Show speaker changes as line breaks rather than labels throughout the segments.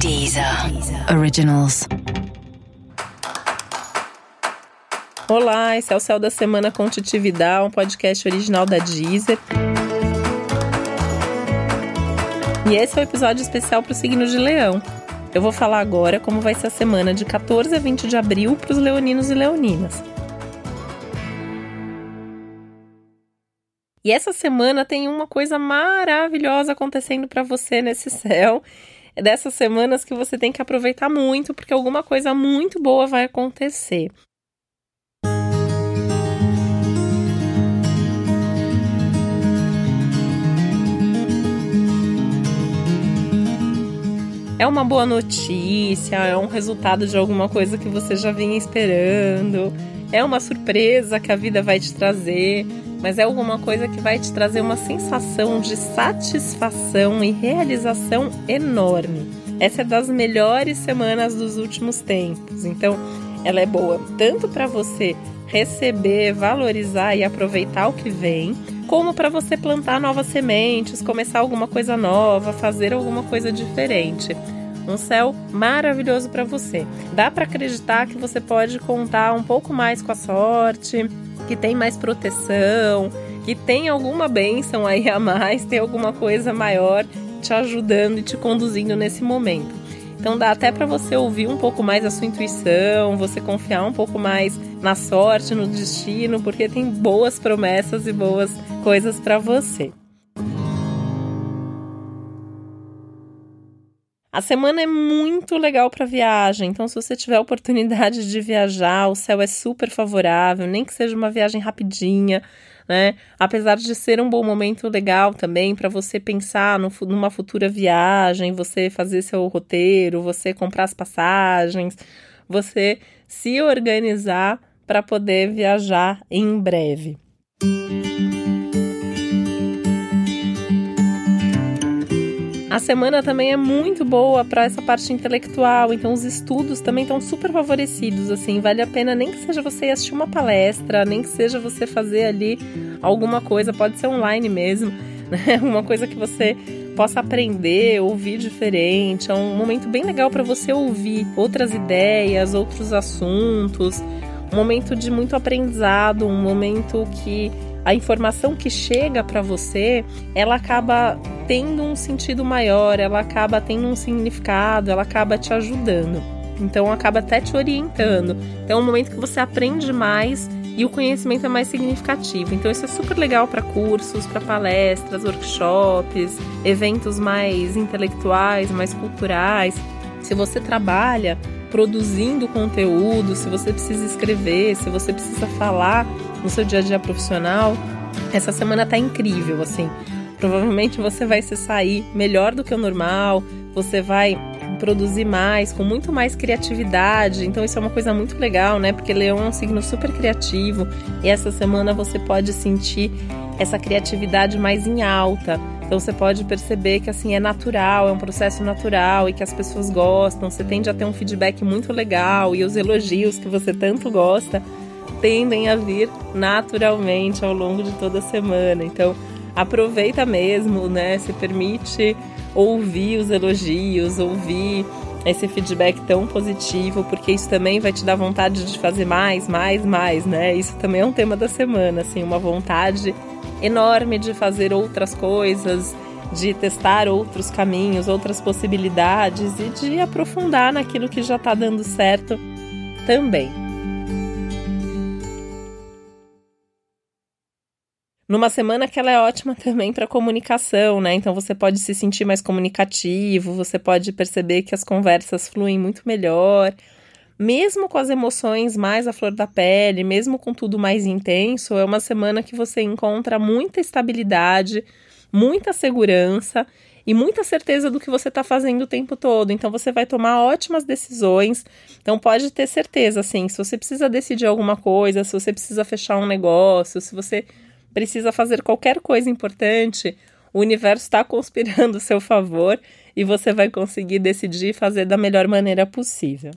Deezer. Originals.
Olá, esse é o Céu da Semana com Titividade, um podcast original da Deezer. E esse é o um episódio especial para o signo de Leão. Eu vou falar agora como vai ser a semana de 14 a 20 de abril para os leoninos e leoninas. E essa semana tem uma coisa maravilhosa acontecendo para você nesse céu. É dessas semanas que você tem que aproveitar muito, porque alguma coisa muito boa vai acontecer. É uma boa notícia, é um resultado de alguma coisa que você já vinha esperando, é uma surpresa que a vida vai te trazer mas é alguma coisa que vai te trazer uma sensação de satisfação e realização enorme. Essa é das melhores semanas dos últimos tempos. Então, ela é boa tanto para você receber, valorizar e aproveitar o que vem, como para você plantar novas sementes, começar alguma coisa nova, fazer alguma coisa diferente. Um céu maravilhoso para você. Dá para acreditar que você pode contar um pouco mais com a sorte, que tem mais proteção, que tem alguma bênção aí a mais, tem alguma coisa maior te ajudando e te conduzindo nesse momento. Então dá até para você ouvir um pouco mais a sua intuição, você confiar um pouco mais na sorte, no destino, porque tem boas promessas e boas coisas para você. A semana é muito legal para viagem, então se você tiver oportunidade de viajar, o céu é super favorável, nem que seja uma viagem rapidinha, né? Apesar de ser um bom momento legal também para você pensar no, numa futura viagem, você fazer seu roteiro, você comprar as passagens, você se organizar para poder viajar em breve. A semana também é muito boa para essa parte intelectual, então os estudos também estão super favorecidos, assim, vale a pena nem que seja você assistir uma palestra, nem que seja você fazer ali alguma coisa, pode ser online mesmo, né? Uma coisa que você possa aprender, ouvir diferente. É um momento bem legal para você ouvir outras ideias, outros assuntos. Um momento de muito aprendizado, um momento que a informação que chega para você, ela acaba tendo um sentido maior, ela acaba tendo um significado, ela acaba te ajudando. Então acaba até te orientando. Então é um momento que você aprende mais e o conhecimento é mais significativo. Então isso é super legal para cursos, para palestras, workshops, eventos mais intelectuais, mais culturais. Se você trabalha produzindo conteúdo, se você precisa escrever, se você precisa falar no seu dia a dia profissional, essa semana tá incrível, assim. Provavelmente você vai se sair melhor do que o normal, você vai produzir mais, com muito mais criatividade. Então isso é uma coisa muito legal, né? Porque Leão é um signo super criativo e essa semana você pode sentir essa criatividade mais em alta. Então você pode perceber que assim é natural, é um processo natural e que as pessoas gostam. Você tende a ter um feedback muito legal e os elogios que você tanto gosta tendem a vir naturalmente ao longo de toda a semana. Então, aproveita mesmo, né? Se permite ouvir os elogios, ouvir esse feedback tão positivo, porque isso também vai te dar vontade de fazer mais, mais, mais, né? Isso também é um tema da semana, assim, uma vontade enorme de fazer outras coisas, de testar outros caminhos, outras possibilidades e de aprofundar naquilo que já está dando certo também. Numa semana que ela é ótima também para comunicação, né? Então você pode se sentir mais comunicativo, você pode perceber que as conversas fluem muito melhor. Mesmo com as emoções mais à flor da pele, mesmo com tudo mais intenso, é uma semana que você encontra muita estabilidade, muita segurança e muita certeza do que você está fazendo o tempo todo. Então você vai tomar ótimas decisões. Então pode ter certeza, assim, se você precisa decidir alguma coisa, se você precisa fechar um negócio, se você precisa fazer qualquer coisa importante, o universo está conspirando a seu favor e você vai conseguir decidir fazer da melhor maneira possível.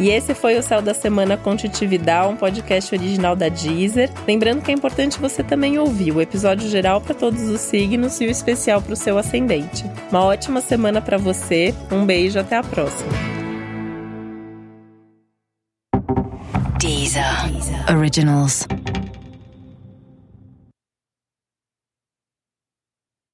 E esse foi o Céu da Semana com Titividade, um podcast original da Deezer. Lembrando que é importante você também ouvir o episódio geral para todos os signos e o especial para o seu ascendente. Uma ótima semana para você, um beijo, até a próxima.
Deezer. Originals.